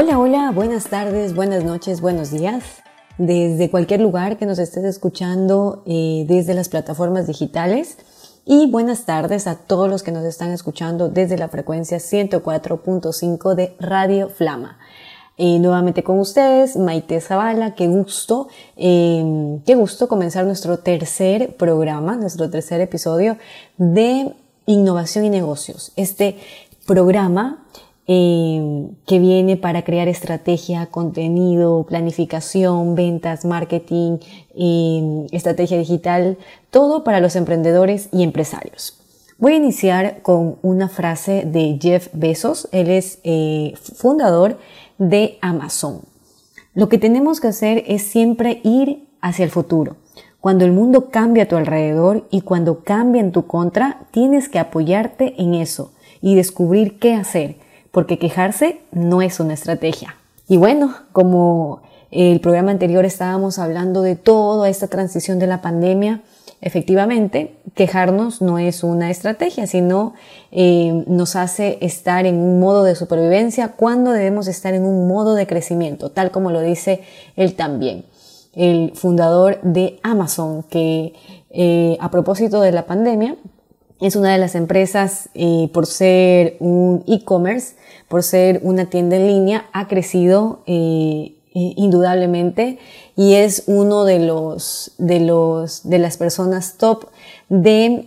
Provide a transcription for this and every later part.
Hola, hola, buenas tardes, buenas noches, buenos días. Desde cualquier lugar que nos estés escuchando eh, desde las plataformas digitales. Y buenas tardes a todos los que nos están escuchando desde la frecuencia 104.5 de Radio Flama. Eh, nuevamente con ustedes, Maite Zavala, qué gusto, eh, qué gusto comenzar nuestro tercer programa, nuestro tercer episodio de Innovación y Negocios. Este programa eh, que viene para crear estrategia, contenido, planificación, ventas, marketing, eh, estrategia digital, todo para los emprendedores y empresarios. Voy a iniciar con una frase de Jeff Bezos. Él es eh, fundador de Amazon. Lo que tenemos que hacer es siempre ir hacia el futuro. Cuando el mundo cambia a tu alrededor y cuando cambia en tu contra, tienes que apoyarte en eso y descubrir qué hacer porque quejarse no es una estrategia. Y bueno, como el programa anterior estábamos hablando de toda esta transición de la pandemia, efectivamente, quejarnos no es una estrategia, sino eh, nos hace estar en un modo de supervivencia cuando debemos estar en un modo de crecimiento, tal como lo dice él también, el fundador de Amazon, que eh, a propósito de la pandemia, es una de las empresas, eh, por ser un e-commerce, por ser una tienda en línea, ha crecido eh, eh, indudablemente y es uno de los, de los, de las personas top de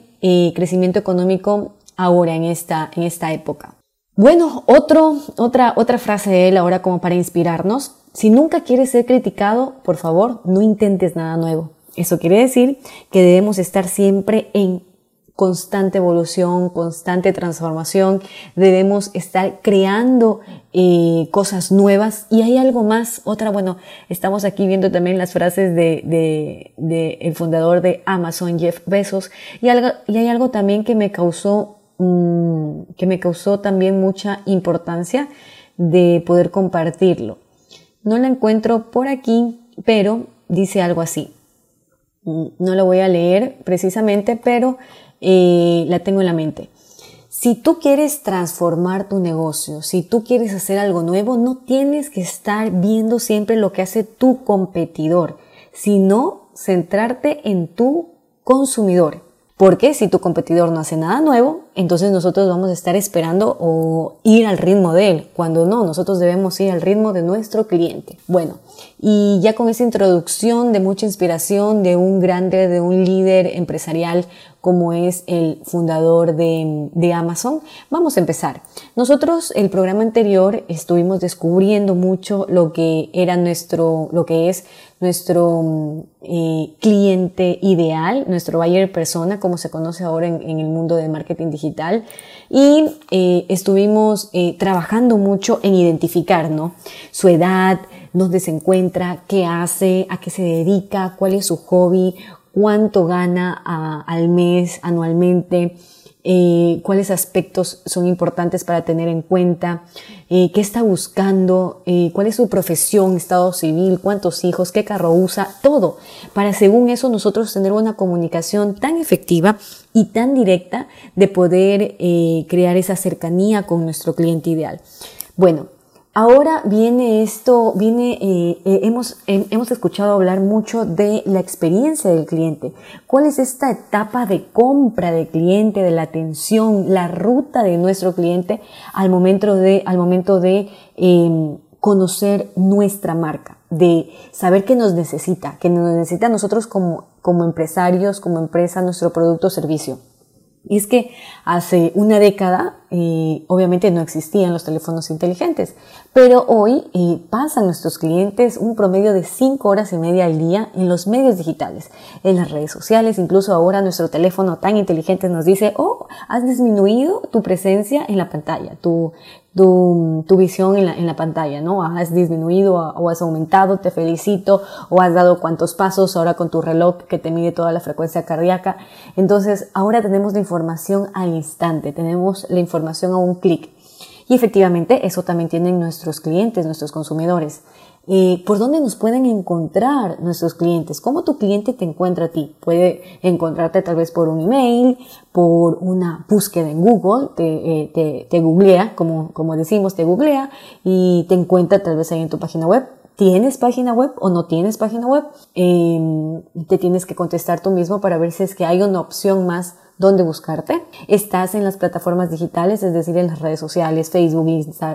crecimiento económico ahora en esta, en esta época. Bueno, otro, otra, otra frase de él ahora como para inspirarnos. Si nunca quieres ser criticado, por favor, no intentes nada nuevo. Eso quiere decir que debemos estar siempre en constante evolución, constante transformación, debemos estar creando eh, cosas nuevas y hay algo más, otra, bueno, estamos aquí viendo también las frases de, el fundador de Amazon, Jeff Bezos, y, algo, y hay algo también que me causó, mm, que me causó también mucha importancia de poder compartirlo. No la encuentro por aquí, pero dice algo así. Mm, no lo voy a leer precisamente, pero eh, la tengo en la mente. Si tú quieres transformar tu negocio, si tú quieres hacer algo nuevo, no tienes que estar viendo siempre lo que hace tu competidor, sino centrarte en tu consumidor. Porque si tu competidor no hace nada nuevo, entonces nosotros vamos a estar esperando o ir al ritmo de él, cuando no, nosotros debemos ir al ritmo de nuestro cliente. Bueno, y ya con esa introducción de mucha inspiración de un grande, de un líder empresarial como es el fundador de, de, Amazon. Vamos a empezar. Nosotros el programa anterior estuvimos descubriendo mucho lo que era nuestro, lo que es nuestro eh, cliente ideal, nuestro buyer persona, como se conoce ahora en, en el mundo del marketing digital. Y eh, estuvimos eh, trabajando mucho en identificar, ¿no? Su edad, dónde se encuentra, qué hace, a qué se dedica, cuál es su hobby, cuánto gana al mes, anualmente, eh, cuáles aspectos son importantes para tener en cuenta, eh, qué está buscando, eh, cuál es su profesión, estado civil, cuántos hijos, qué carro usa, todo, para según eso nosotros tener una comunicación tan efectiva y tan directa de poder crear esa cercanía con nuestro cliente ideal. Bueno, Ahora viene esto, viene, eh, eh, hemos, hemos escuchado hablar mucho de la experiencia del cliente. ¿Cuál es esta etapa de compra del cliente, de la atención, la ruta de nuestro cliente al momento de, al momento de em, conocer nuestra marca, de saber que nos necesita, que nos necesita a nosotros como, como empresarios, como empresa, nuestro producto o servicio? Y es que hace una década, eh, obviamente no existían los teléfonos inteligentes, pero hoy eh, pasan nuestros clientes un promedio de 5 horas y media al día en los medios digitales, en las redes sociales, incluso ahora nuestro teléfono tan inteligente nos dice, oh, has disminuido tu presencia en la pantalla, tu, tu, tu visión en la, en la, pantalla, ¿no? Has disminuido o has aumentado, te felicito, o has dado cuántos pasos ahora con tu reloj que te mide toda la frecuencia cardíaca. Entonces, ahora tenemos la información al instante, tenemos la información a un clic. Y efectivamente, eso también tienen nuestros clientes, nuestros consumidores. Eh, ¿Por dónde nos pueden encontrar nuestros clientes? ¿Cómo tu cliente te encuentra a ti? Puede encontrarte tal vez por un email, por una búsqueda en Google, te, eh, te, te googlea, como, como decimos, te googlea y te encuentra tal vez ahí en tu página web. ¿Tienes página web o no tienes página web? Eh, te tienes que contestar tú mismo para ver si es que hay una opción más dónde buscarte. Estás en las plataformas digitales, es decir, en las redes sociales, Facebook,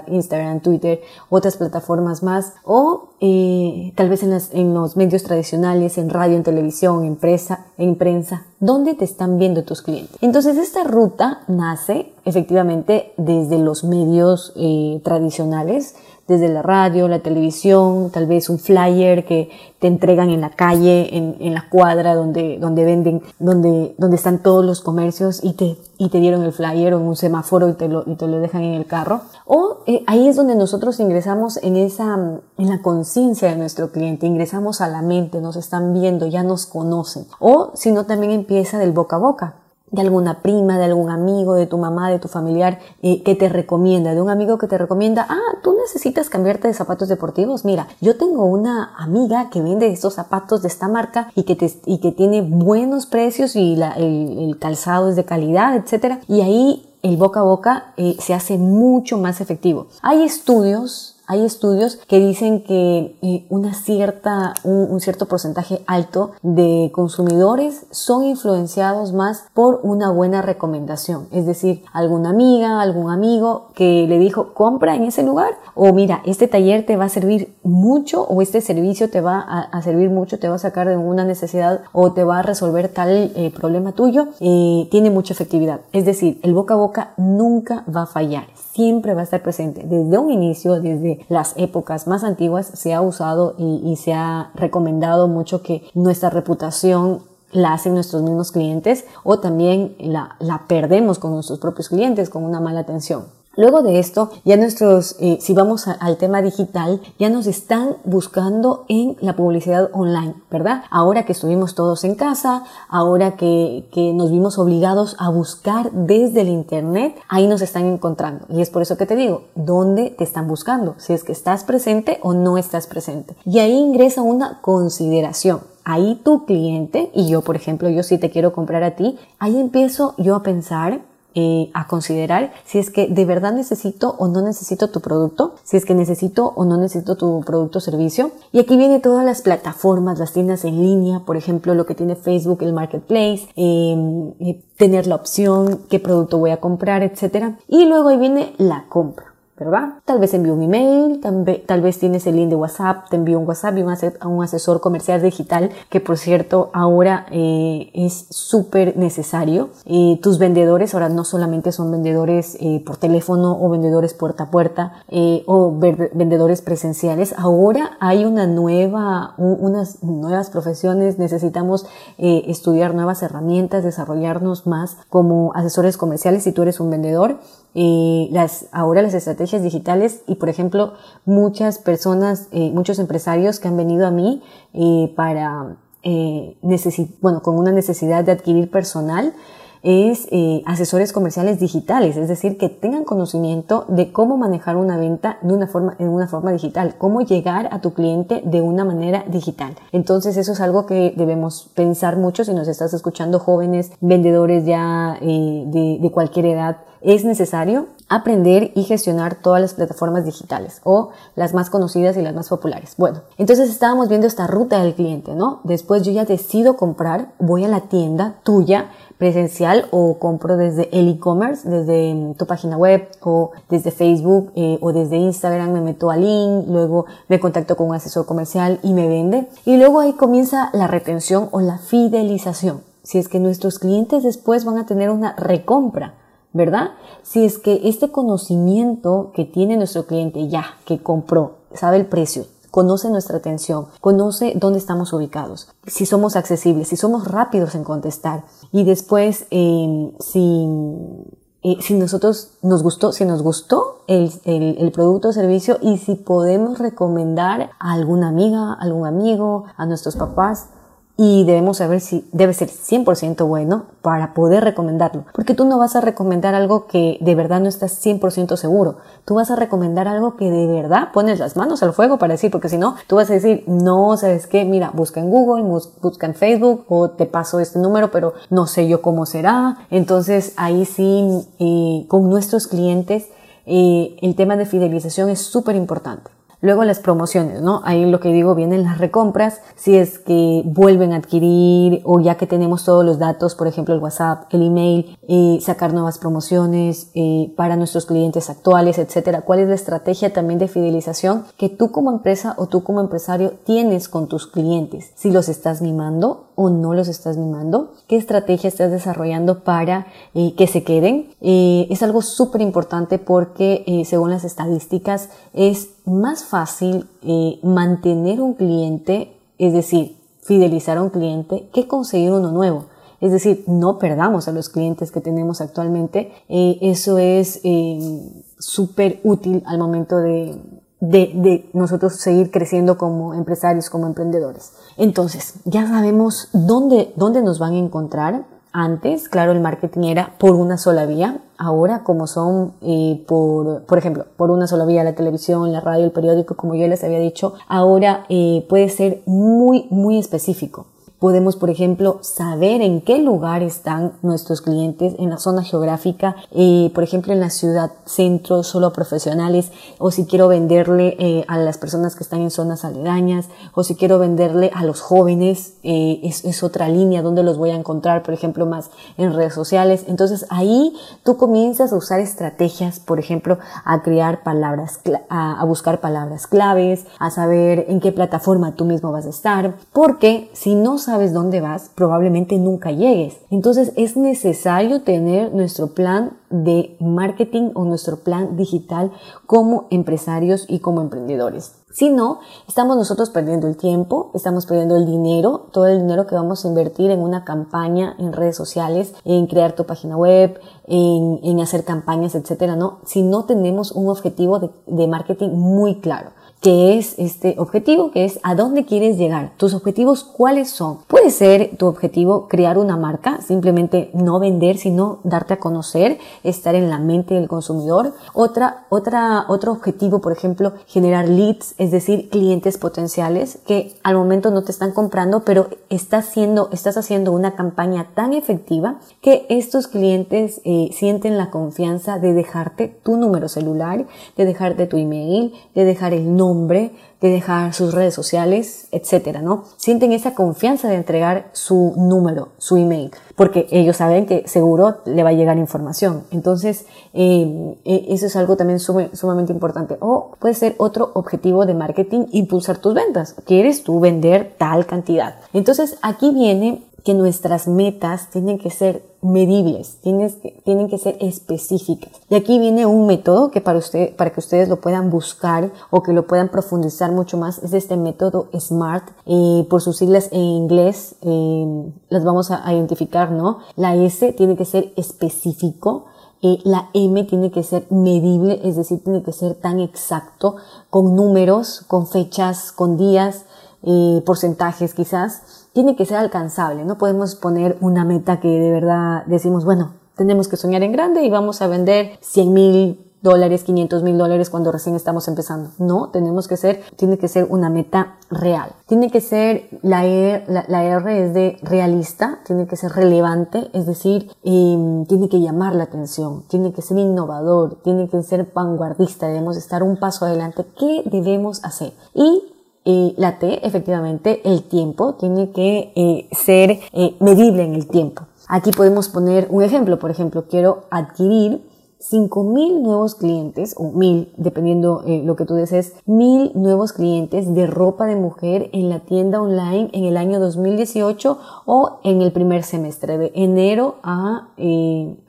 Instagram, Twitter, otras plataformas más, o eh, tal vez en, los medios tradicionales, en radio, en televisión, en, presa, en prensa, ¿dónde te están viendo tus clientes? Entonces, esta ruta nace efectivamente desde los medios eh, tradicionales, desde la radio, la televisión, tal vez un flyer que te entregan en la calle, en, en la cuadra donde, donde venden, donde, donde están todos los comercios y te, y te dieron el flyer o en un semáforo y te lo, y te lo dejan en el carro. O eh, ahí es donde nosotros ingresamos en esa, en la conciencia de nuestro cliente, ingresamos a la mente, nos están viendo, ya nos conocen. O si no, también empieza del boca a boca de alguna prima, de algún amigo, de tu mamá, de tu familiar eh, que te recomienda, de un amigo que te recomienda, ah, tú necesitas cambiarte de zapatos deportivos. Mira, yo tengo una amiga que vende estos zapatos de esta marca y que, te, y que tiene buenos precios y la, el, calzado es de calidad, etcétera. Y ahí el boca a boca eh, se hace mucho más efectivo. Hay estudios hay estudios que dicen que eh, una cierta, un, un, cierto porcentaje alto de consumidores son influenciados más por una buena recomendación. Es decir, alguna amiga, algún amigo que le dijo, compra en ese lugar o mira, este taller te va a servir mucho o este servicio te va a, servir mucho, te va a sacar de una necesidad o te va a resolver tal eh, problema tuyo, eh, tiene mucha efectividad. Es decir, el boca a boca nunca va a fallar siempre va a estar presente. Desde un inicio, desde las épocas más antiguas, se ha usado y, se ha recomendado mucho que nuestra reputación la hacen nuestros mismos clientes o también la perdemos con nuestros propios clientes con una mala atención. Luego de esto, ya nuestros, eh, si vamos al tema digital, ya nos están buscando en la publicidad online, ¿verdad? Ahora que estuvimos todos en casa, ahora que, que nos vimos obligados a buscar desde el Internet, ahí nos están encontrando. Y es por eso que te digo, ¿dónde te están buscando? Si es que estás presente o no estás presente. Y ahí ingresa una consideración ahí tu cliente, y yo por ejemplo, yo si te quiero comprar a ti, ahí empiezo yo a pensar eh, a considerar si es que de verdad necesito o no necesito tu producto, si es que necesito o no necesito tu producto o servicio. Y aquí viene todas las plataformas, las tiendas en línea, por ejemplo, lo que tiene Facebook, el Marketplace, eh, eh, tener la opción, qué producto voy a comprar, etcétera. Y luego ahí viene la compra. ¿Verdad? Tal vez envío un email, tal vez tienes el link de WhatsApp, te envío un WhatsApp y a un asesor comercial digital que por cierto ahora eh, es súper necesario. Eh, tus vendedores ahora no solamente son vendedores eh, por teléfono o vendedores puerta a puerta eh, o vendedores presenciales, ahora hay una nueva, un, unas nuevas profesiones, necesitamos eh, estudiar nuevas herramientas, desarrollarnos más como asesores comerciales si tú eres un vendedor eh, las, ahora las estrategias digitales y, por ejemplo, muchas personas, eh, muchos empresarios que han venido a mí eh, para, eh, bueno, con una necesidad de adquirir personal, es eh, asesores comerciales digitales, es decir, que tengan conocimiento de cómo manejar una venta de una forma, en una forma digital, cómo llegar a tu cliente de una manera digital. Entonces eso es algo que debemos pensar mucho si nos estás escuchando jóvenes, vendedores ya eh, de, de cualquier edad. Es necesario aprender y gestionar todas las plataformas digitales o las más conocidas y las más populares. Bueno, entonces estábamos viendo esta ruta del cliente, ¿no? Después yo ya decido comprar, voy a la tienda tuya presencial o compro desde el e-commerce, desde mm, tu página web o desde Facebook eh, o desde Instagram, me meto al link, luego me contacto con un asesor comercial y me vende. Y luego ahí comienza la retención o la fidelización. Si es que nuestros clientes después van a tener una recompra, ¿verdad? Si es que este conocimiento que tiene nuestro cliente ya, que compró, sabe el precio, conoce nuestra atención, conoce dónde estamos ubicados, si somos accesibles, si somos rápidos en contestar. Y después eh, si eh, si nosotros nos gustó, si nos gustó el, el, el, producto o servicio y si podemos recomendar a alguna amiga, algún amigo, a nuestros papás y debemos saber si debe ser 100% bueno para poder recomendarlo. Porque tú no vas a recomendar algo que de verdad no estás 100% seguro. Tú vas a recomendar algo que de verdad pones las manos al fuego para decir, porque si no, tú vas a decir, no, ¿sabes qué? Mira, busca en Google, busca en Facebook o te paso este número, pero no sé yo cómo será. Entonces ahí sí, eh, con nuestros clientes, eh, el tema de fidelización es súper importante. Luego las promociones, ¿no? Ahí lo que digo vienen las recompras, si es que vuelven a adquirir o ya que tenemos todos los datos, por ejemplo el WhatsApp, el email, sacar nuevas promociones eh, para nuestros clientes actuales, etcétera. ¿Cuál es la estrategia también de fidelización que tú como empresa o tú como empresario tienes con tus clientes? Si los estás mimando o no los estás mimando, qué estrategia estás desarrollando para eh, que se queden. Eh, es algo súper importante porque eh, según las estadísticas es más fácil mantener un cliente, es decir, fidelizar a un cliente, que conseguir uno nuevo. Es decir, no perdamos a los clientes que tenemos actualmente. eso es súper útil al momento de, nosotros seguir creciendo como empresarios, como emprendedores. Entonces, ya sabemos dónde, dónde nos van a encontrar. Antes, claro, el marketing era por una sola vía. Ahora, como son eh, por, por ejemplo, por una sola vía, la televisión, la radio, el periódico, como yo les había dicho, ahora eh, puede ser muy, muy específico. Podemos, por ejemplo, saber en qué lugar están nuestros clientes en la zona geográfica, eh, por ejemplo, en la ciudad centro, solo profesionales, o si quiero venderle eh, a las personas que están en zonas aledañas, o si quiero venderle a los jóvenes, eh, es, es, otra línea donde los voy a encontrar, por ejemplo, más en redes sociales. Entonces ahí tú comienzas a usar estrategias, por ejemplo, a crear palabras, a, a buscar palabras claves, a saber en qué plataforma tú mismo vas a estar, porque si no sabes dónde vas, probablemente nunca llegues. Entonces es necesario tener nuestro plan de marketing o nuestro plan digital como empresarios y como emprendedores. Si no, estamos nosotros perdiendo el tiempo, estamos perdiendo el dinero, todo el dinero que vamos a invertir en una campaña en redes sociales, en crear tu página web, en, en hacer campañas, etcétera, ¿no? Si no tenemos un objetivo de, de marketing muy claro qué es este objetivo, que es a dónde quieres llegar. Tus objetivos, ¿cuáles son? Puede ser tu objetivo crear una marca, simplemente no vender, sino darte a conocer, estar en la mente del consumidor. Otra, otra, otro objetivo, por ejemplo, generar leads, es decir, clientes potenciales que al momento no te están comprando, pero estás haciendo, estás haciendo una campaña tan efectiva que estos clientes eh, sienten la confianza de dejarte tu número celular, de dejarte tu email, de dejar el nombre de dejar sus redes sociales, etcétera, ¿no? Sienten esa confianza de entregar su número, su email, porque ellos saben que seguro le va a llegar información. Entonces, eh, eh, eso es algo también sumamente importante. O puede ser otro objetivo de marketing, impulsar tus ventas. ¿Quieres tú vender tal cantidad? Entonces, aquí viene que nuestras metas tienen que ser medibles, tienen que, ser específicas. Y aquí viene un método que para, usted, para que ustedes lo puedan buscar o que lo puedan profundizar mucho más, es este método SMART, eh, por sus siglas en inglés eh, las vamos a, identificar, ¿no? La S tiene que ser específico, eh, la M tiene que ser medible, es decir, tiene que ser tan exacto, con números, con fechas, con días, eh, porcentajes quizás tiene que ser alcanzable, no podemos poner una meta que de verdad decimos, bueno, tenemos que soñar en grande y vamos a vender 100 mil dólares, 500 mil dólares cuando recién estamos empezando. No, tenemos que ser, tiene que ser una meta real. Tiene que ser, la, e, la, R es de realista, tiene que ser relevante, es decir, em, tiene que llamar la atención, tiene que ser innovador, tiene que ser vanguardista, debemos estar un paso adelante. ¿Qué debemos hacer? Y la T, efectivamente, el tiempo tiene que eh, ser eh, medible en el tiempo. Aquí podemos poner un ejemplo. Por ejemplo, quiero adquirir 5.000 nuevos clientes, o 1.000, dependiendo eh, lo que tú desees, 1.000 nuevos clientes de ropa de mujer en la tienda online en el año 2018 o en el primer semestre, de enero a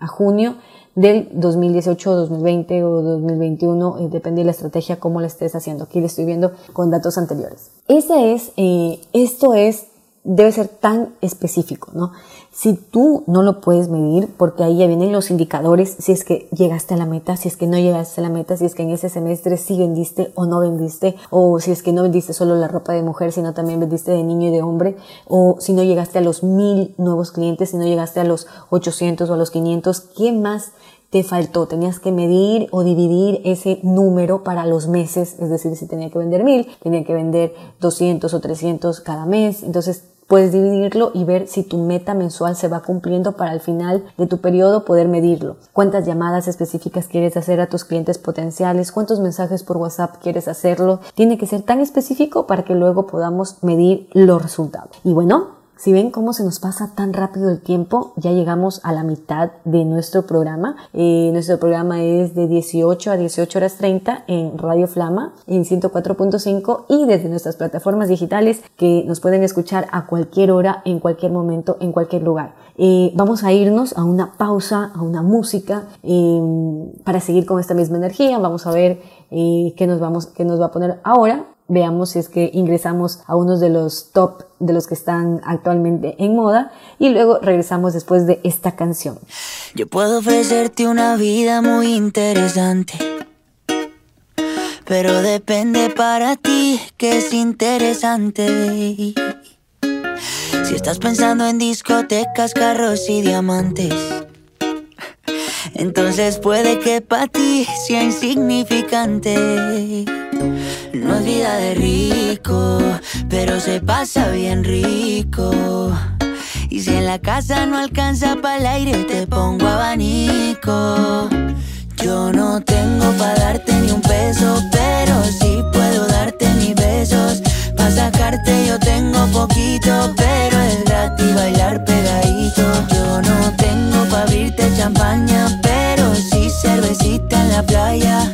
junio del 2018, 2020 o 2021, eh, depende de la estrategia, cómo la estés haciendo. Aquí le estoy viendo con datos anteriores. Esa es, eh, esto es debe ser tan específico, ¿no? Si tú no lo puedes medir, porque ahí ya vienen los indicadores, si es que llegaste a la meta, si es que no llegaste a la meta, si es que en ese semestre sí vendiste o no vendiste, o si es que no vendiste solo la ropa de mujer, sino también vendiste de niño y de hombre, o si no llegaste a los mil nuevos clientes, si no llegaste a los 800 o a los 500, ¿qué más te faltó? Tenías que medir o dividir ese número para los meses, es decir, si tenía que vender mil, tenía que vender 200 o 300 cada mes, entonces Puedes dividirlo y ver si tu meta mensual se va cumpliendo para al final de tu periodo poder medirlo. Cuántas llamadas específicas quieres hacer a tus clientes potenciales, cuántos mensajes por WhatsApp quieres hacerlo. Tiene que ser tan específico para que luego podamos medir los resultados. Y bueno, si ven cómo se nos pasa tan rápido el tiempo, ya llegamos a la mitad de nuestro programa. Eh, nuestro programa es de 18 a 18 horas 30 en Radio Flama en 104.5 y desde nuestras plataformas digitales que nos pueden escuchar a cualquier hora, en cualquier momento, en cualquier lugar. Eh, vamos a irnos a una pausa, a una música eh, para seguir con esta misma energía. Vamos a ver qué nos vamos, qué nos va a poner ahora veamos si es que ingresamos a unos de los top de los que están actualmente en moda y luego regresamos después de esta canción. Yo puedo ofrecerte una vida muy interesante, pero depende para ti que es interesante. Si estás pensando en discotecas, carros y diamantes, entonces puede que para ti sea insignificante. No es vida de rico, pero se pasa bien rico. Y si en la casa no alcanza para el aire, te pongo abanico. Yo no tengo para darte ni un peso, pero sí puedo darte mis besos. Para sacarte yo tengo poquito, pero es gratis bailar pegadito. Yo no tengo para abrirte champaña, pero sí cervecita en la playa.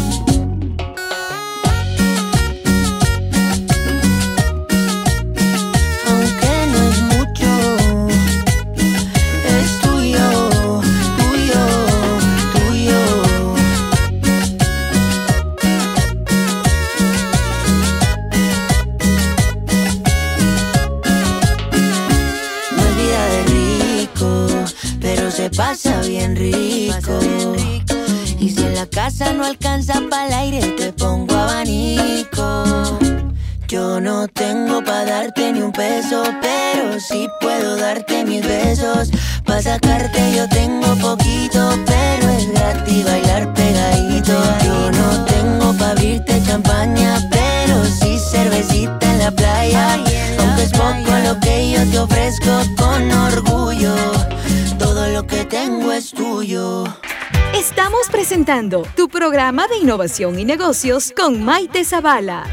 No alcanza para el aire, te pongo abanico. Yo no tengo para darte ni un peso, pero sí puedo darte mis besos. Para sacarte yo tengo poquito, pero tu programa de innovación y negocios con Maite Zavala.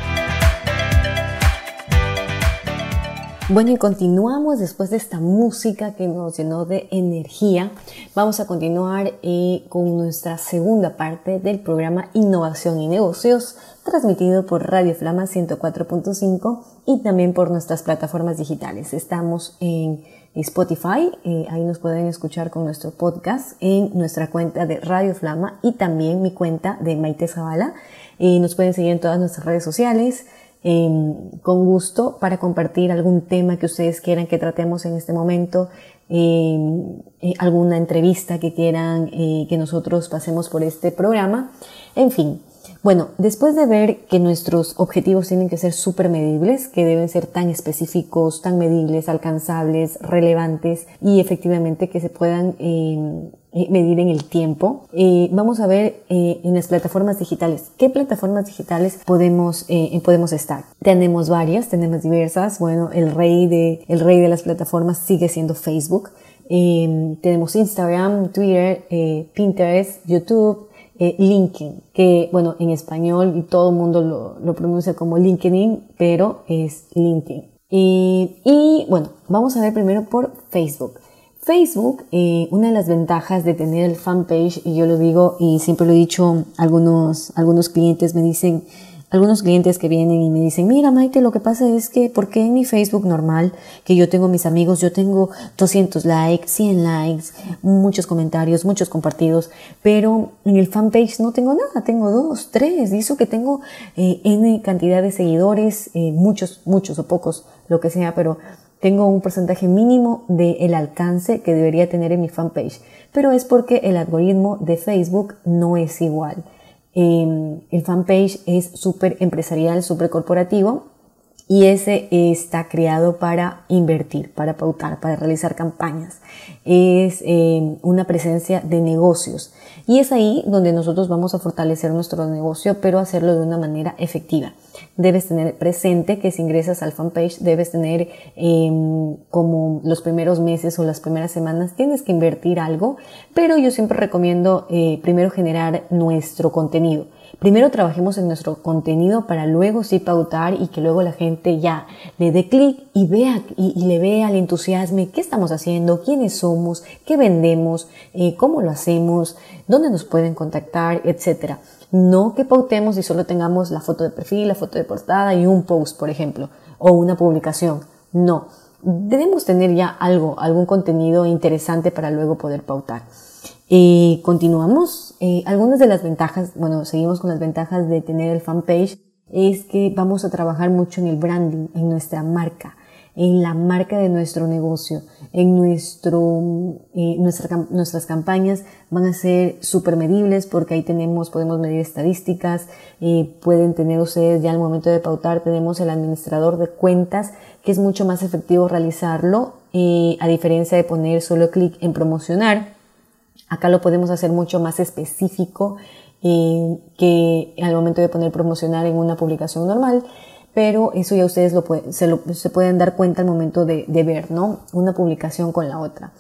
Bueno, y continuamos después de esta música que nos llenó de energía. Vamos a continuar eh, con nuestra segunda parte del programa Innovación y Negocios, transmitido por Radio Flama 104.5 y también por nuestras plataformas digitales. Estamos en Spotify. Eh, ahí nos pueden escuchar con nuestro podcast en nuestra cuenta de Radio Flama y también mi cuenta de Maite Zavala. Nos pueden seguir en todas nuestras redes sociales. em, con gusto para compartir algún tema que ustedes quieran que tratemos en este momento, em, eh, alguna entrevista que quieran eh, que nosotros pasemos por este programa. En fin, bueno, después de ver que nuestros objetivos tienen que ser súper medibles, que deben ser tan específicos, tan medibles, alcanzables, relevantes y efectivamente que se puedan em, eh, medir en el tiempo, eh, vamos a ver eh, en las plataformas digitales. ¿Qué plataformas digitales podemos, podemos estar? Tenemos varias, tenemos diversas. Bueno, el rey de, el rey de las plataformas sigue siendo Facebook. Em, tenemos Instagram, Twitter, Pinterest, YouTube, eh, LinkedIn, que bueno, en español y todo el mundo lo, lo, pronuncia como LinkedIn, pero es LinkedIn. Y, bueno, vamos a ver primero por Facebook. Facebook, eh, una de las ventajas de tener el fanpage, y yo lo digo y siempre lo he dicho, algunos, algunos clientes me dicen, algunos clientes que vienen y me dicen, mira Maite, lo que pasa es que, ¿por qué en mi Facebook normal, que yo tengo mis amigos, yo tengo 200 likes, 100 likes, muchos comentarios, muchos compartidos, pero en el fanpage no tengo nada, tengo dos, tres, y eso que tengo eh, N cantidad de seguidores, eh, muchos, muchos o pocos, lo que sea, pero tengo un porcentaje mínimo del alcance que debería tener en mi fanpage, pero es porque el algoritmo de Facebook no es igual. Em, el fanpage es súper empresarial, súper corporativo y ese está creado para invertir, para pautar, para realizar campañas. Es em, una presencia de negocios y es ahí donde nosotros vamos a fortalecer nuestro negocio, pero hacerlo de una manera efectiva. Debes tener presente que si ingresas al fanpage debes tener em, como los primeros meses o las primeras semanas tienes que invertir algo, pero yo siempre recomiendo eh, primero generar nuestro contenido primero trabajemos en nuestro contenido para luego sí pautar y que luego la gente ya le dé clic y vea y, le vea el entusiasmo, qué estamos haciendo, quiénes somos, qué vendemos, eh, cómo lo hacemos, dónde nos pueden contactar, etcétera. No que pautemos y solo tengamos la foto de perfil, la foto de portada y un post, por ejemplo, o una publicación. No. Debemos tener ya algo, algún contenido interesante para luego poder pautar. Y continuamos. Eh, algunas de las ventajas, bueno, seguimos con las ventajas de tener el fanpage, es que vamos a trabajar mucho en el branding, en nuestra marca, en la marca de nuestro negocio, en nuestro, eh, nuestras campañas van a ser súper medibles porque ahí tenemos, podemos medir estadísticas, eh, pueden tener ustedes ya al momento de pautar, tenemos el administrador de cuentas, que es mucho más efectivo realizarlo, eh, a diferencia de poner solo clic en promocionar. Acá lo podemos hacer mucho más específico eh, que al momento de poner promocionar en una publicación normal, pero eso ya ustedes lo se, pueden dar cuenta al momento de, ver, ¿no? Una publicación con la otra.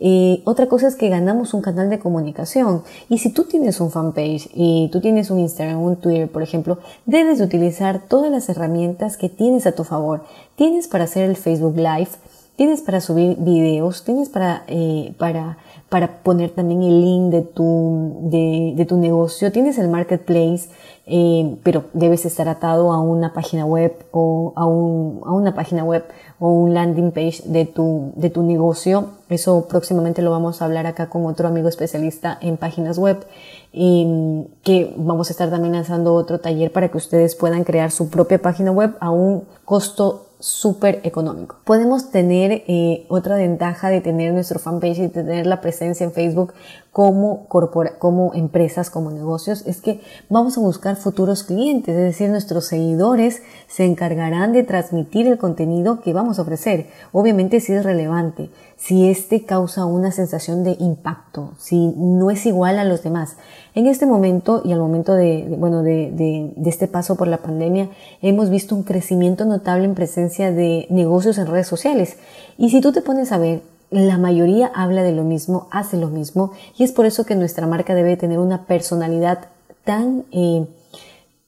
Eh, otra cosa es que ganamos un canal de comunicación. Y si tú tienes un fanpage y tú tienes un Instagram, un Twitter, por ejemplo, debes utilizar todas las herramientas que tienes a tu favor. Tienes para hacer el Facebook Live, tienes para subir videos, tienes para, eh, para para poner también el link de tu, de, tu negocio. Tienes el marketplace, eh, pero debes estar atado a una página web o a, una página web o un landing page de tu, de tu negocio. Eso próximamente lo vamos a hablar acá con otro amigo especialista en páginas web. Y que vamos a estar también lanzando otro taller para que ustedes puedan crear su propia página web a un costo súper económico. Podemos tener eh, otra ventaja de tener nuestro fanpage y tener la presencia en Facebook como, como empresas, como negocios, es que vamos a buscar futuros clientes, es decir, nuestros seguidores se encargarán de transmitir el contenido que vamos a ofrecer. Obviamente si es relevante, si este causa una sensación de impacto, si no es igual a los demás. En este momento y al momento de, bueno, de, de, este paso por la pandemia, hemos visto un crecimiento notable en presencia de negocios en redes sociales. Y si tú te pones a ver, la mayoría habla de lo mismo, hace lo mismo, y es por eso que nuestra marca debe tener una personalidad tan, eh,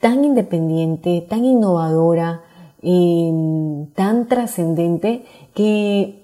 tan independiente, tan innovadora, eh, tan trascendente, que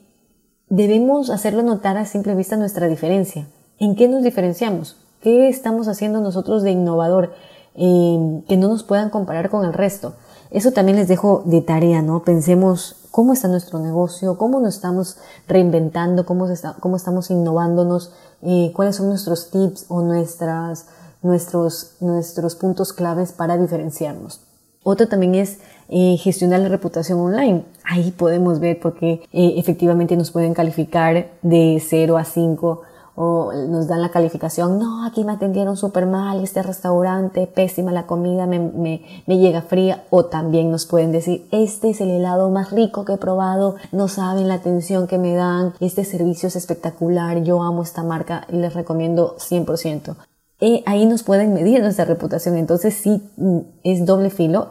debemos hacerlo notar a simple vista nuestra diferencia. ¿En qué nos diferenciamos? ¿Qué estamos haciendo nosotros de innovador eh, que no nos puedan comparar con el resto? Eso también les dejo de tarea, ¿no? Pensemos cómo está nuestro negocio, cómo nos estamos reinventando, cómo, cómo estamos innovándonos, eh, cuáles son nuestros tips o nuestras, nuestros, nuestros puntos claves para diferenciarnos. Otro también es eh, gestionar la reputación online. Ahí podemos ver porque eh, efectivamente nos pueden calificar de 0 a 5 o nos dan la calificación, no, aquí me atendieron súper mal, este restaurante, pésima la comida, me, me, llega fría, o también nos pueden decir, este es el helado más rico que he probado, no saben la atención que me dan, este servicio es espectacular, yo amo esta marca y les recomiendo 100%. Eh, ahí nos pueden medir nuestra reputación, entonces sí mm, es doble filo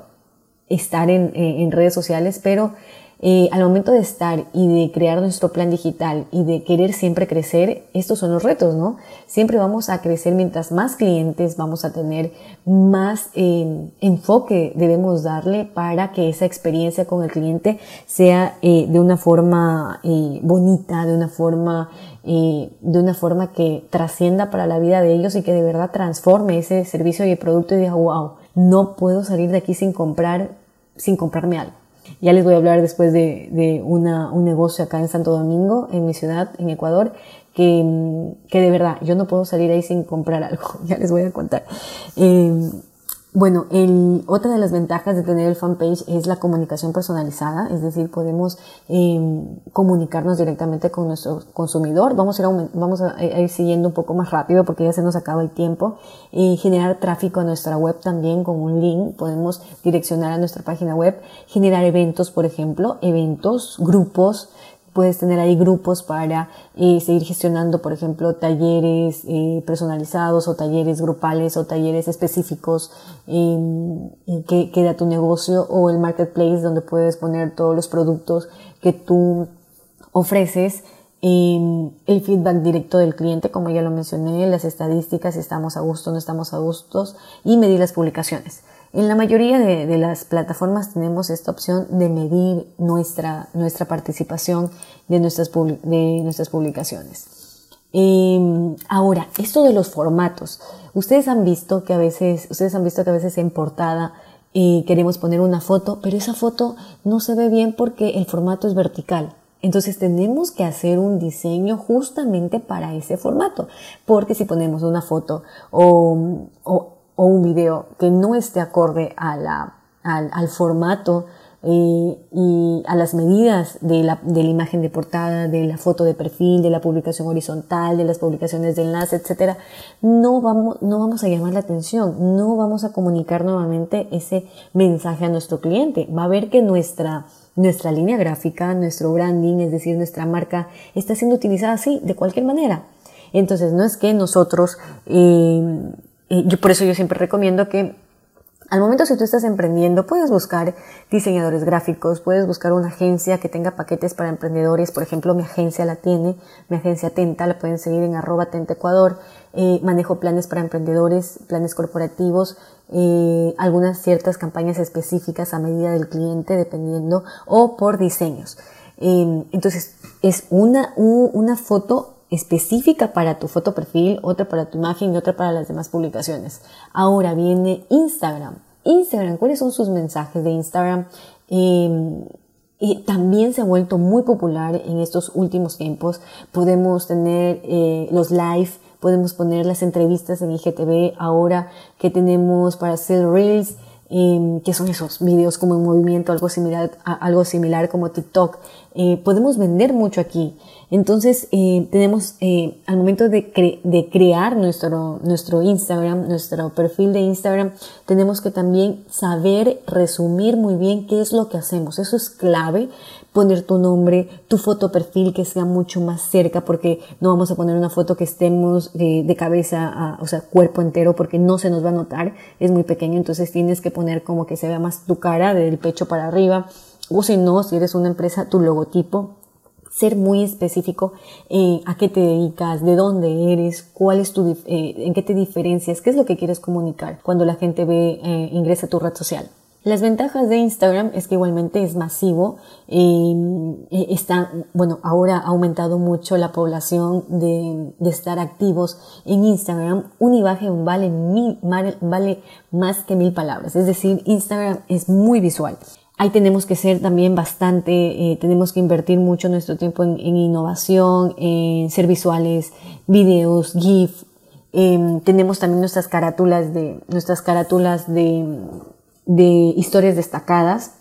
estar en, eh, en redes sociales, pero eh, al momento de estar y de crear nuestro plan digital y de querer siempre crecer, estos son los retos, ¿no? Siempre vamos a crecer mientras más clientes vamos a tener, más eh, enfoque debemos darle para que esa experiencia con el cliente sea eh, de una forma bonita, de una forma de una forma que trascienda para la vida de ellos y que de verdad transforme ese servicio y el producto y diga, wow, no puedo salir de aquí sin comprar, sin comprarme algo. Ya les voy a hablar después de, de una, un negocio acá en Santo Domingo, en mi ciudad, en Ecuador, que, que de verdad yo no puedo salir ahí sin comprar algo. Ya les voy a contar. Eh, bueno, el, otra de las ventajas de tener el fanpage es la comunicación personalizada, es decir, podemos eh, comunicarnos directamente con nuestro consumidor. Vamos a, ir, vamos a, ir siguiendo un poco más rápido porque ya se nos acaba el tiempo. Eh, generar tráfico a nuestra web también con un link. Podemos direccionar a nuestra página web. Generar eventos, por ejemplo, eventos, grupos puedes tener ahí grupos para eh, seguir gestionando, por ejemplo, talleres eh, personalizados o talleres grupales o talleres específicos que, que da tu negocio o el marketplace donde puedes poner todos los productos que tú ofreces. Em, el feedback directo del cliente, como ya lo mencioné, las estadísticas, si estamos a gusto, no estamos a gustos y medir las publicaciones. En la mayoría de, las plataformas tenemos esta opción de medir nuestra, nuestra participación de nuestras, de nuestras publicaciones. Em, ahora, esto de los formatos. Ustedes han visto que a veces, ustedes han visto que a veces en portada eh, queremos poner una foto, pero esa foto no se ve bien porque el formato es vertical. Entonces tenemos que hacer un diseño justamente para ese formato, porque si ponemos una foto o, o o un video que no esté acorde a la, al, al formato eh, y a las medidas de la, de la, imagen de portada, de la foto de perfil, de la publicación horizontal, de las publicaciones de enlace, etcétera, no vamos, no vamos a llamar la atención, no vamos a comunicar nuevamente ese mensaje a nuestro cliente. Va a ver que nuestra, nuestra línea gráfica, nuestro branding, es decir, nuestra marca, está siendo utilizada así, de cualquier manera. Entonces, no es que nosotros yo por eso yo siempre recomiendo que al momento si tú estás emprendiendo, puedes buscar diseñadores gráficos, puedes buscar una agencia que tenga paquetes para emprendedores. Por ejemplo, mi agencia la tiene, mi agencia Tenta, la pueden seguir en arroba Tenta Ecuador. Eh, manejo planes para emprendedores, planes corporativos, eh, algunas ciertas campañas específicas a medida del cliente, dependiendo, o por diseños. Eh, entonces, es una, una foto específica para tu foto perfil, otra para tu imagen y otra para las demás publicaciones. Ahora viene Instagram. Instagram, ¿cuáles son sus mensajes de Instagram? Em, y también se ha vuelto muy popular en estos últimos tiempos. Podemos tener eh, los live, podemos poner las entrevistas en IGTV ahora que tenemos para hacer reels, eh, que son esos videos como en movimiento, algo similar, algo similar como TikTok. Eh, podemos vender mucho aquí. Entonces, eh, tenemos, eh, al momento de, de, crear nuestro, nuestro Instagram, nuestro perfil de Instagram, tenemos que también saber resumir muy bien qué es lo que hacemos. Eso es clave, poner tu nombre, tu foto perfil que sea mucho más cerca, porque no vamos a poner una foto que estemos de, cabeza, o sea, cuerpo entero, porque no se nos va a notar, es muy pequeño, entonces tienes que poner como que se vea más tu cara, del pecho para arriba, o si no, si eres una empresa, tu logotipo, ser muy específico eh, a qué te dedicas, de dónde eres, cuál es tu, eh, en qué te diferencias, qué es lo que quieres comunicar cuando la gente ve, eh, ingresa a tu red social. Las ventajas de Instagram es que igualmente es masivo, está, bueno, ahora ha aumentado mucho la población de, de estar activos en Instagram. Un imagen vale, mil, vale más que mil palabras, es decir, Instagram es muy visual. Ahí tenemos que ser también bastante, eh, tenemos que invertir mucho nuestro tiempo en, innovación, en ser visuales, videos, GIF. Em, tenemos también nuestras carátulas de, nuestras carátulas de, de historias destacadas,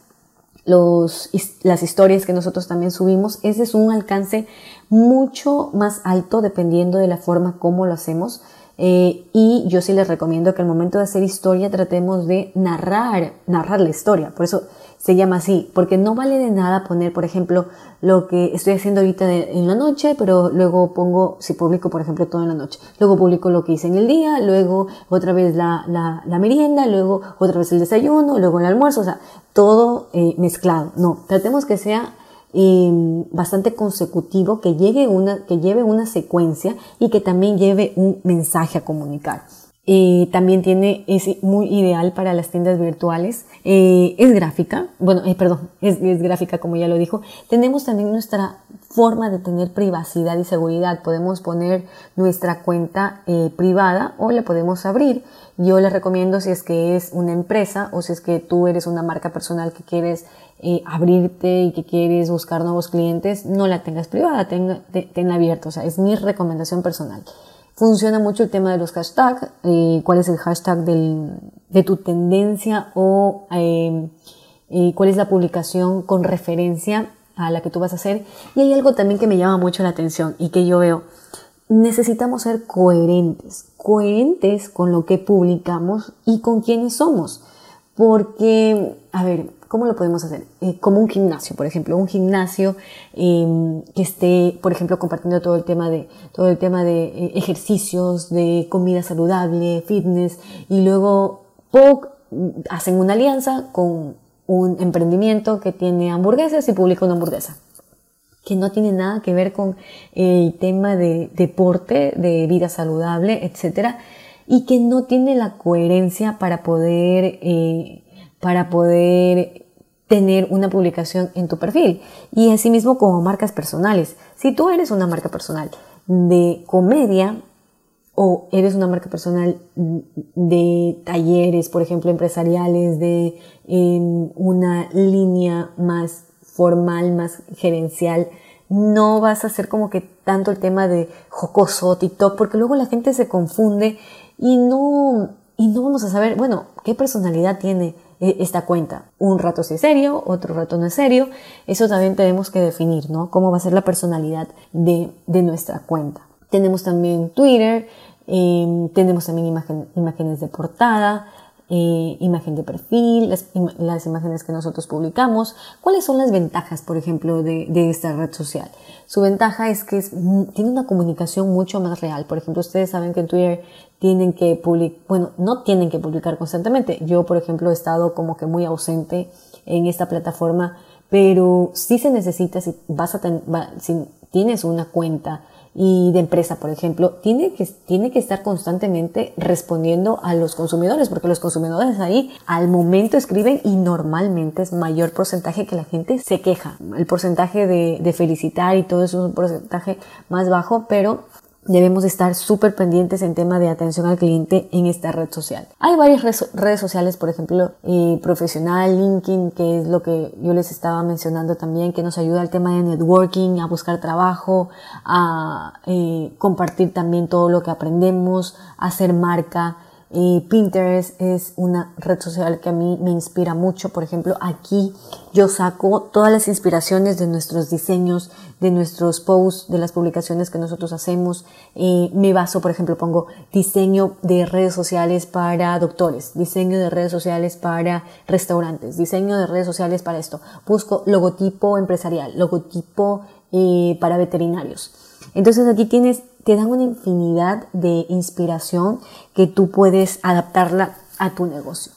los, las historias que nosotros también subimos, ese es un alcance mucho más alto dependiendo de la forma como lo hacemos. Eh, y yo sí les recomiendo que al momento de hacer historia tratemos de narrar, narrar la historia. Por eso se llama así, porque no vale de nada poner, por ejemplo, lo que estoy haciendo ahorita en la noche, pero luego pongo, si publico, por ejemplo, todo en la noche, luego publico lo que hice en el día, luego otra vez la, la, la merienda, luego otra vez el desayuno, luego el almuerzo, o sea, todo eh, mezclado. No, tratemos que sea eh, bastante consecutivo, que, llegue una, que lleve una secuencia y que también lleve un mensaje a comunicar. Eh, también tiene, es muy ideal para las tiendas virtuales. Eh, es gráfica, bueno, eh, perdón, es, gráfica como ya lo dijo. Tenemos también nuestra forma de tener privacidad y seguridad. Podemos poner nuestra cuenta privada o la podemos abrir. Yo les recomiendo si es que es una empresa o si es que tú eres una marca personal que quieres abrirte y que quieres buscar nuevos clientes, no la tengas privada, tenga, tenla abierta. O sea, es mi recomendación personal. Funciona mucho el tema de los hashtags, eh, cuál es el hashtag del, de tu tendencia o eh, eh, cuál es la publicación con referencia a la que tú vas a hacer. Y hay algo también que me llama mucho la atención y que yo veo. Necesitamos ser coherentes, coherentes con lo que publicamos y con quiénes somos. Porque, a ver, ¿Cómo lo podemos hacer? Eh, como un gimnasio, por ejemplo, un gimnasio eh, que esté, por ejemplo, compartiendo todo el tema de todo el tema de eh, ejercicios, de comida saludable, fitness, y luego POC hacen una alianza con un emprendimiento que tiene hamburguesas y publica una hamburguesa que no tiene nada que ver con el tema de deporte, de vida saludable, etcétera, y que no tiene la coherencia para poder eh, para poder tener una publicación en tu perfil. Y asimismo como marcas personales. Si tú eres una marca personal de comedia o eres una marca personal de talleres, por ejemplo, empresariales, de una línea más formal, más gerencial, no vas a hacer como que tanto el tema de jocoso, TikTok, porque luego la gente se confunde y no, y no vamos a saber, bueno, qué personalidad tiene esta cuenta. Un rato sí es serio, otro rato no es serio. Eso también tenemos que definir, ¿no? Cómo va a ser la personalidad de, de nuestra cuenta. Tenemos también Twitter, eh, tenemos también imágenes de portada, eh, imagen de perfil, las, imágenes que nosotros publicamos. ¿Cuáles son las ventajas, por ejemplo, de, esta red social? Su ventaja es que tiene una comunicación mucho más real. Por ejemplo, ustedes saben que en Twitter tienen que publicar, bueno, no tienen que publicar constantemente. Yo, por ejemplo, he estado como que muy ausente en esta plataforma, pero sí se necesita, si vas a si tienes una cuenta y de empresa, por ejemplo, tiene que, tiene que estar constantemente respondiendo a los consumidores, porque los consumidores ahí al momento escriben y normalmente es mayor porcentaje que la gente se queja. El porcentaje de, de felicitar y todo eso es un porcentaje más bajo, pero debemos estar súper pendientes en tema de atención al cliente en esta red social. Hay varias redes sociales, por ejemplo, eh, profesional, LinkedIn, que es lo que yo les estaba mencionando también, que nos ayuda al tema de networking, a buscar trabajo, a eh, compartir también todo lo que aprendemos, a hacer marca. Y Pinterest es una red social que a mí me inspira mucho. Por ejemplo, aquí yo saco todas las inspiraciones de nuestros diseños, de nuestros posts, de las publicaciones que nosotros hacemos. Eh, me baso, por ejemplo, pongo diseño de redes sociales para doctores, diseño de redes sociales para restaurantes, diseño de redes sociales para esto. Busco logotipo empresarial, logotipo eh, para veterinarios. Entonces aquí tienes te dan una infinidad de inspiración que tú puedes adaptarla a tu negocio.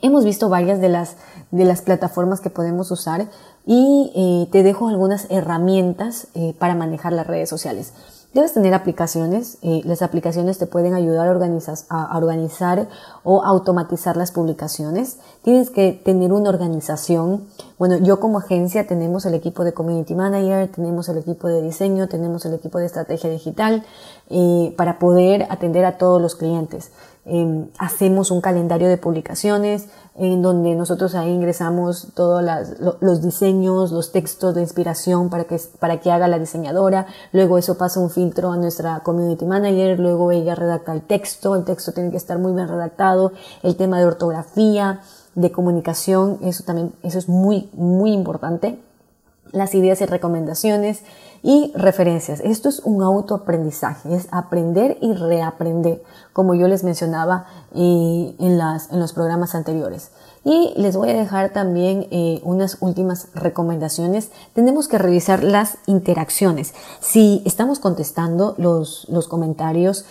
Hemos visto varias de las, de las plataformas que podemos usar y eh, te dejo algunas herramientas eh, para manejar las redes sociales. Debes tener aplicaciones. Eh, las aplicaciones te pueden ayudar a organizar, a organizar o automatizar las publicaciones. Tienes que tener una organización. Bueno, yo como agencia tenemos el equipo de Community Manager, tenemos el equipo de diseño, tenemos el equipo de estrategia digital eh, para poder atender a todos los clientes. Em, hacemos un calendario de publicaciones en donde nosotros ahí ingresamos todos los diseños, los textos de inspiración para que, para que haga la diseñadora. Luego eso pasa un filtro a nuestra community manager. Luego ella redacta el texto. El texto tiene que estar muy bien redactado. El tema de ortografía. de comunicación, eso también, eso es muy, muy importante. Las ideas y recomendaciones y referencias. Esto es un autoaprendizaje, es aprender y reaprender, como yo les mencionaba eh, en, los programas anteriores. Y les voy a dejar también eh, unas últimas recomendaciones. Tenemos que revisar las interacciones. Si estamos contestando los, comentarios,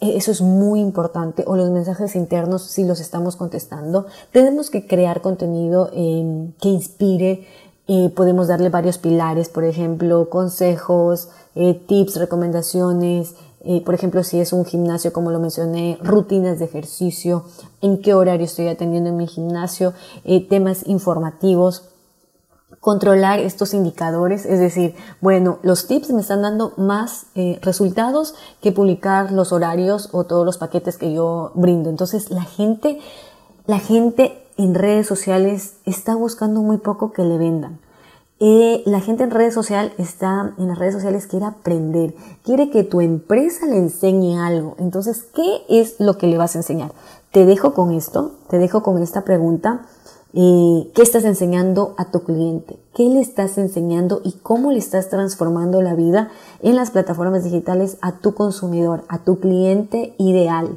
eso es muy importante, o los mensajes internos, si los estamos contestando, tenemos que crear contenido eh, que inspire, eh, podemos darle varios pilares, por ejemplo, consejos, eh, tips, recomendaciones, eh, por ejemplo, si es un gimnasio, como lo mencioné, rutinas de ejercicio, en qué horario estoy atendiendo en mi gimnasio, temas informativos, controlar estos indicadores, es decir, bueno, los tips me están dando más resultados que publicar los horarios o todos los paquetes que yo brindo. Entonces, la gente, la gente en redes sociales está buscando muy poco que le vendan. Eh, la gente en redes sociales está en las redes sociales quiere aprender, quiere que tu empresa le enseñe algo. Entonces, ¿qué es lo que le vas a enseñar? Te dejo con esto, te dejo con esta pregunta. Eh, ¿Qué estás enseñando a tu cliente? ¿Qué le estás enseñando y cómo le estás transformando la vida en las plataformas digitales a tu consumidor, a tu cliente ideal?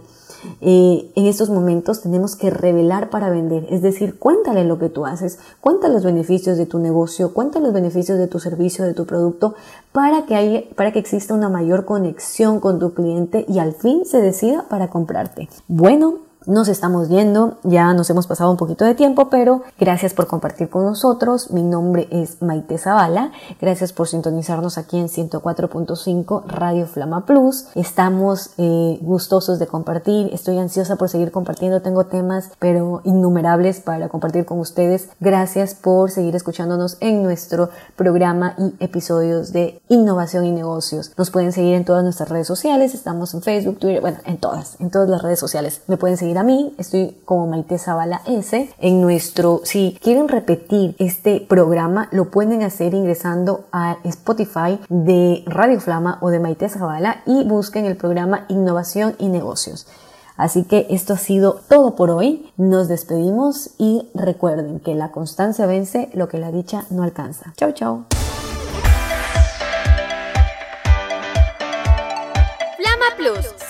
Eh, en estos momentos tenemos que revelar para vender, es decir, cuéntale lo que tú haces, cuéntale los beneficios de tu negocio, cuéntale los beneficios de tu servicio, de tu producto, para que, haya, para que exista una mayor conexión con tu cliente y al fin se decida para comprarte. Bueno, nos estamos yendo, ya nos hemos pasado un poquito de tiempo, pero gracias por compartir con nosotros. Mi nombre es Maite Zavala. Gracias por sintonizarnos aquí en 104.5 Radio Flama Plus. Estamos eh, gustosos de compartir. Estoy ansiosa por seguir compartiendo. Tengo temas, pero innumerables para compartir con ustedes. Gracias por seguir escuchándonos en nuestro programa y episodios de innovación y negocios. Nos pueden seguir en todas nuestras redes sociales. Estamos en Facebook, Twitter, bueno, en todas, en todas las redes sociales. Me pueden seguir a mí, estoy como Maite Zavala S. En nuestro, si quieren repetir este programa, lo pueden hacer ingresando a Spotify de Radio Flama o de Maite Zavala y busquen el programa Innovación y Negocios. Así que esto ha sido todo por hoy. Nos despedimos y recuerden que la constancia vence lo que la dicha no alcanza. Chao, chao.